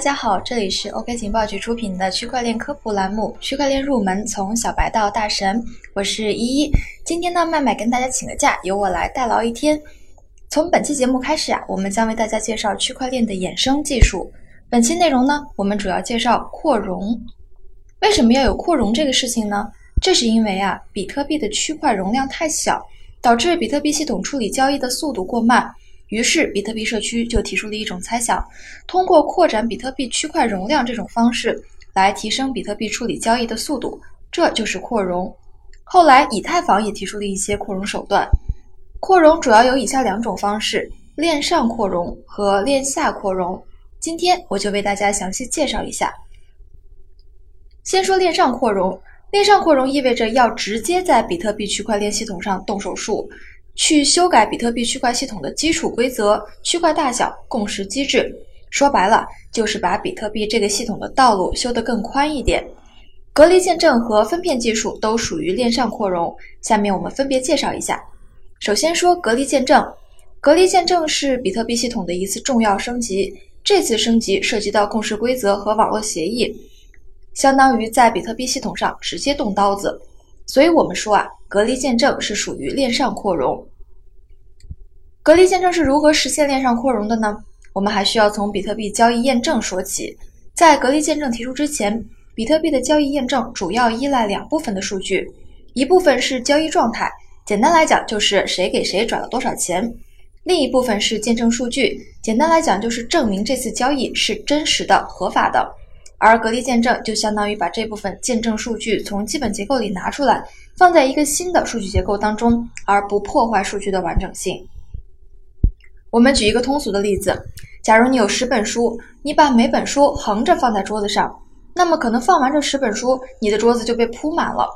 大家好，这里是 OK 情报局出品的区块链科普栏目《区块链入门：从小白到大神》，我是依依。今天呢，麦麦跟大家请个假，由我来代劳一天。从本期节目开始啊，我们将为大家介绍区块链的衍生技术。本期内容呢，我们主要介绍扩容。为什么要有扩容这个事情呢？这是因为啊，比特币的区块容量太小，导致比特币系统处理交易的速度过慢。于是，比特币社区就提出了一种猜想：通过扩展比特币区块容量这种方式来提升比特币处理交易的速度，这就是扩容。后来，以太坊也提出了一些扩容手段。扩容主要有以下两种方式：链上扩容和链下扩容。今天我就为大家详细介绍一下。先说链上扩容，链上扩容意味着要直接在比特币区块链系统上动手术。去修改比特币区块系统的基础规则、区块大小、共识机制，说白了就是把比特币这个系统的道路修得更宽一点。隔离见证和分片技术都属于链上扩容，下面我们分别介绍一下。首先说隔离见证，隔离见证是比特币系统的一次重要升级，这次升级涉及到共识规则和网络协议，相当于在比特币系统上直接动刀子，所以我们说啊，隔离见证是属于链上扩容。隔离见证是如何实现链上扩容的呢？我们还需要从比特币交易验证说起。在隔离见证提出之前，比特币的交易验证主要依赖两部分的数据，一部分是交易状态，简单来讲就是谁给谁转了多少钱；另一部分是见证数据，简单来讲就是证明这次交易是真实的、合法的。而隔离见证就相当于把这部分见证数据从基本结构里拿出来，放在一个新的数据结构当中，而不破坏数据的完整性。我们举一个通俗的例子，假如你有十本书，你把每本书横着放在桌子上，那么可能放完这十本书，你的桌子就被铺满了。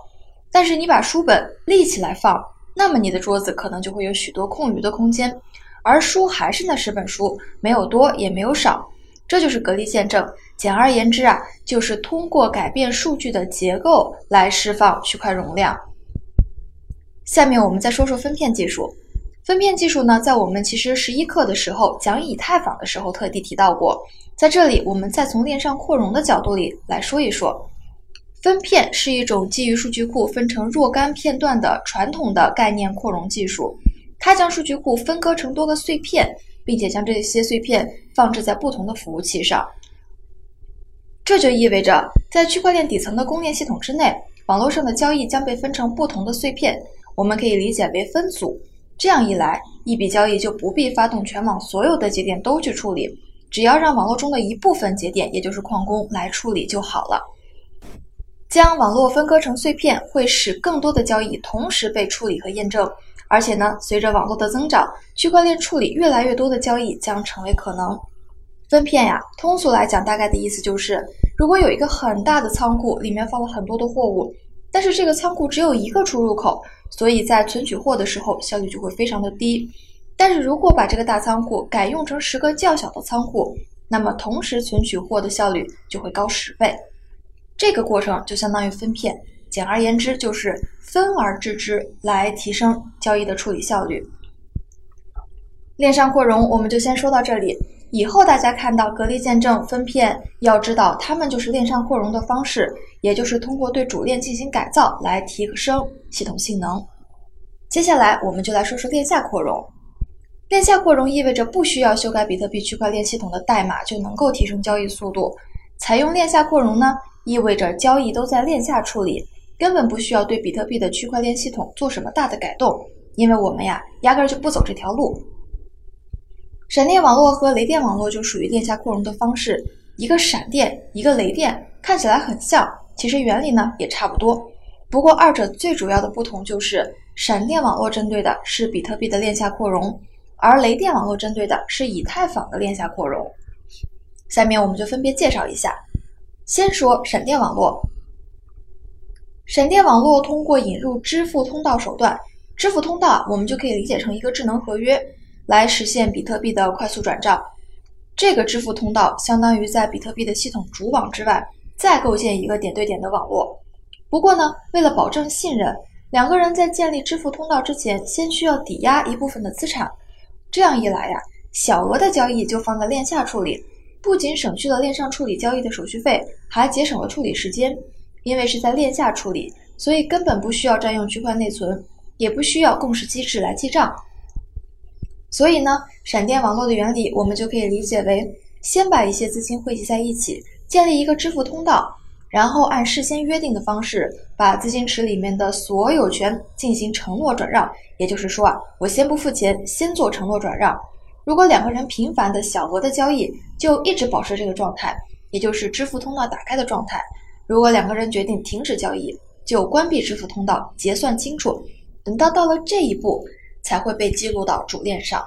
但是你把书本立起来放，那么你的桌子可能就会有许多空余的空间，而书还是那十本书，没有多也没有少。这就是隔离见证。简而言之啊，就是通过改变数据的结构来释放区块容量。下面我们再说说分片技术。分片技术呢，在我们其实十一课的时候讲以太坊的时候特地提到过。在这里，我们再从链上扩容的角度里来说一说。分片是一种基于数据库分成若干片段的传统的概念扩容技术。它将数据库分割成多个碎片，并且将这些碎片放置在不同的服务器上。这就意味着，在区块链底层的供链系统之内，网络上的交易将被分成不同的碎片。我们可以理解为分组。这样一来，一笔交易就不必发动全网所有的节点都去处理，只要让网络中的一部分节点，也就是矿工来处理就好了。将网络分割成碎片，会使更多的交易同时被处理和验证。而且呢，随着网络的增长，区块链处理越来越多的交易将成为可能。分片呀，通俗来讲，大概的意思就是，如果有一个很大的仓库，里面放了很多的货物，但是这个仓库只有一个出入口。所以在存取货的时候，效率就会非常的低。但是如果把这个大仓库改用成十个较小的仓库，那么同时存取货的效率就会高十倍。这个过程就相当于分片，简而言之就是分而治之，来提升交易的处理效率。链上扩容我们就先说到这里，以后大家看到隔离见证、分片，要知道它们就是链上扩容的方式。也就是通过对主链进行改造来提升系统性能。接下来，我们就来说说链下扩容。链下扩容意味着不需要修改比特币区块链系统的代码就能够提升交易速度。采用链下扩容呢，意味着交易都在链下处理，根本不需要对比特币的区块链系统做什么大的改动，因为我们呀，压根儿就不走这条路。闪电网络和雷电网络就属于链下扩容的方式，一个闪电，一个雷电，看起来很像。其实原理呢也差不多，不过二者最主要的不同就是闪电网络针对的是比特币的链下扩容，而雷电网络针对的是以太坊的链下扩容。下面我们就分别介绍一下。先说闪电网络。闪电网络通过引入支付通道手段，支付通道我们就可以理解成一个智能合约，来实现比特币的快速转账。这个支付通道相当于在比特币的系统主网之外。再构建一个点对点的网络。不过呢，为了保证信任，两个人在建立支付通道之前，先需要抵押一部分的资产。这样一来呀，小额的交易就放在链下处理，不仅省去了链上处理交易的手续费，还节省了处理时间。因为是在链下处理，所以根本不需要占用区块内存，也不需要共识机制来记账。所以呢，闪电网络的原理我们就可以理解为：先把一些资金汇集在一起，建立一个支付通道。然后按事先约定的方式，把资金池里面的所有权进行承诺转让。也就是说啊，我先不付钱，先做承诺转让。如果两个人频繁的小额的交易，就一直保持这个状态，也就是支付通道打开的状态。如果两个人决定停止交易，就关闭支付通道，结算清楚。等到到了这一步，才会被记录到主链上。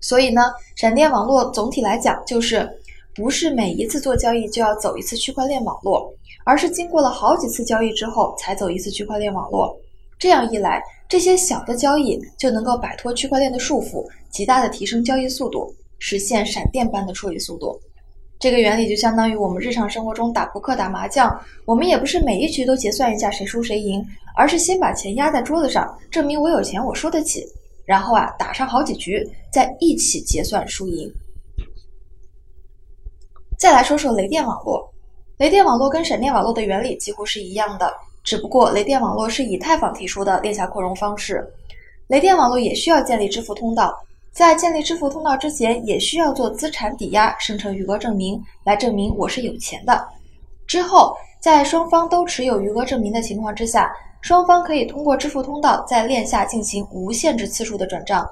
所以呢，闪电网络总体来讲就是。不是每一次做交易就要走一次区块链网络，而是经过了好几次交易之后才走一次区块链网络。这样一来，这些小的交易就能够摆脱区块链的束缚，极大的提升交易速度，实现闪电般的处理速度。这个原理就相当于我们日常生活中打扑克、打麻将，我们也不是每一局都结算一下谁输谁赢，而是先把钱压在桌子上，证明我有钱，我输得起，然后啊打上好几局，再一起结算输赢。再来说说雷电网络，雷电网络跟闪电网络的原理几乎是一样的，只不过雷电网络是以太坊提出的链下扩容方式，雷电网络也需要建立支付通道，在建立支付通道之前，也需要做资产抵押，生成余额证明，来证明我是有钱的。之后，在双方都持有余额证明的情况之下，双方可以通过支付通道在链下进行无限制次数的转账。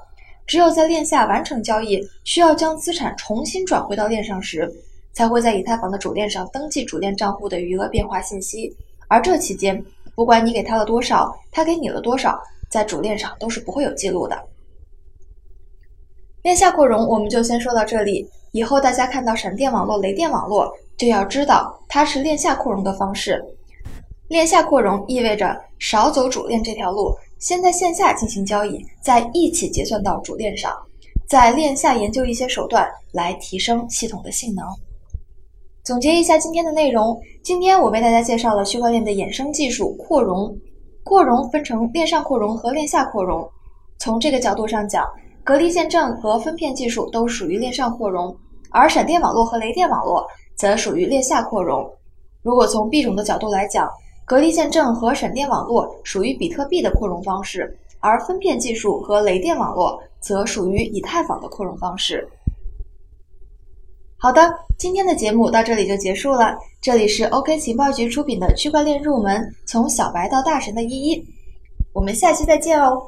只有在链下完成交易，需要将资产重新转回到链上时。才会在以太坊的主链上登记主链账户的余额变化信息，而这期间，不管你给他了多少，他给你了多少，在主链上都是不会有记录的。链下扩容我们就先说到这里，以后大家看到闪电网络、雷电网络，就要知道它是链下扩容的方式。链下扩容意味着少走主链这条路，先在线下进行交易，再一起结算到主链上，在链下研究一些手段来提升系统的性能。总结一下今天的内容，今天我为大家介绍了区块链的衍生技术扩容。扩容分成链上扩容和链下扩容。从这个角度上讲，隔离见证和分片技术都属于链上扩容，而闪电网络和雷电网络则属于链下扩容。如果从币种的角度来讲，隔离见证和闪电网络属于比特币的扩容方式，而分片技术和雷电网络则属于以太坊的扩容方式。好的，今天的节目到这里就结束了。这里是 OK 情报局出品的区块链入门，从小白到大神的依依，我们下期再见哦。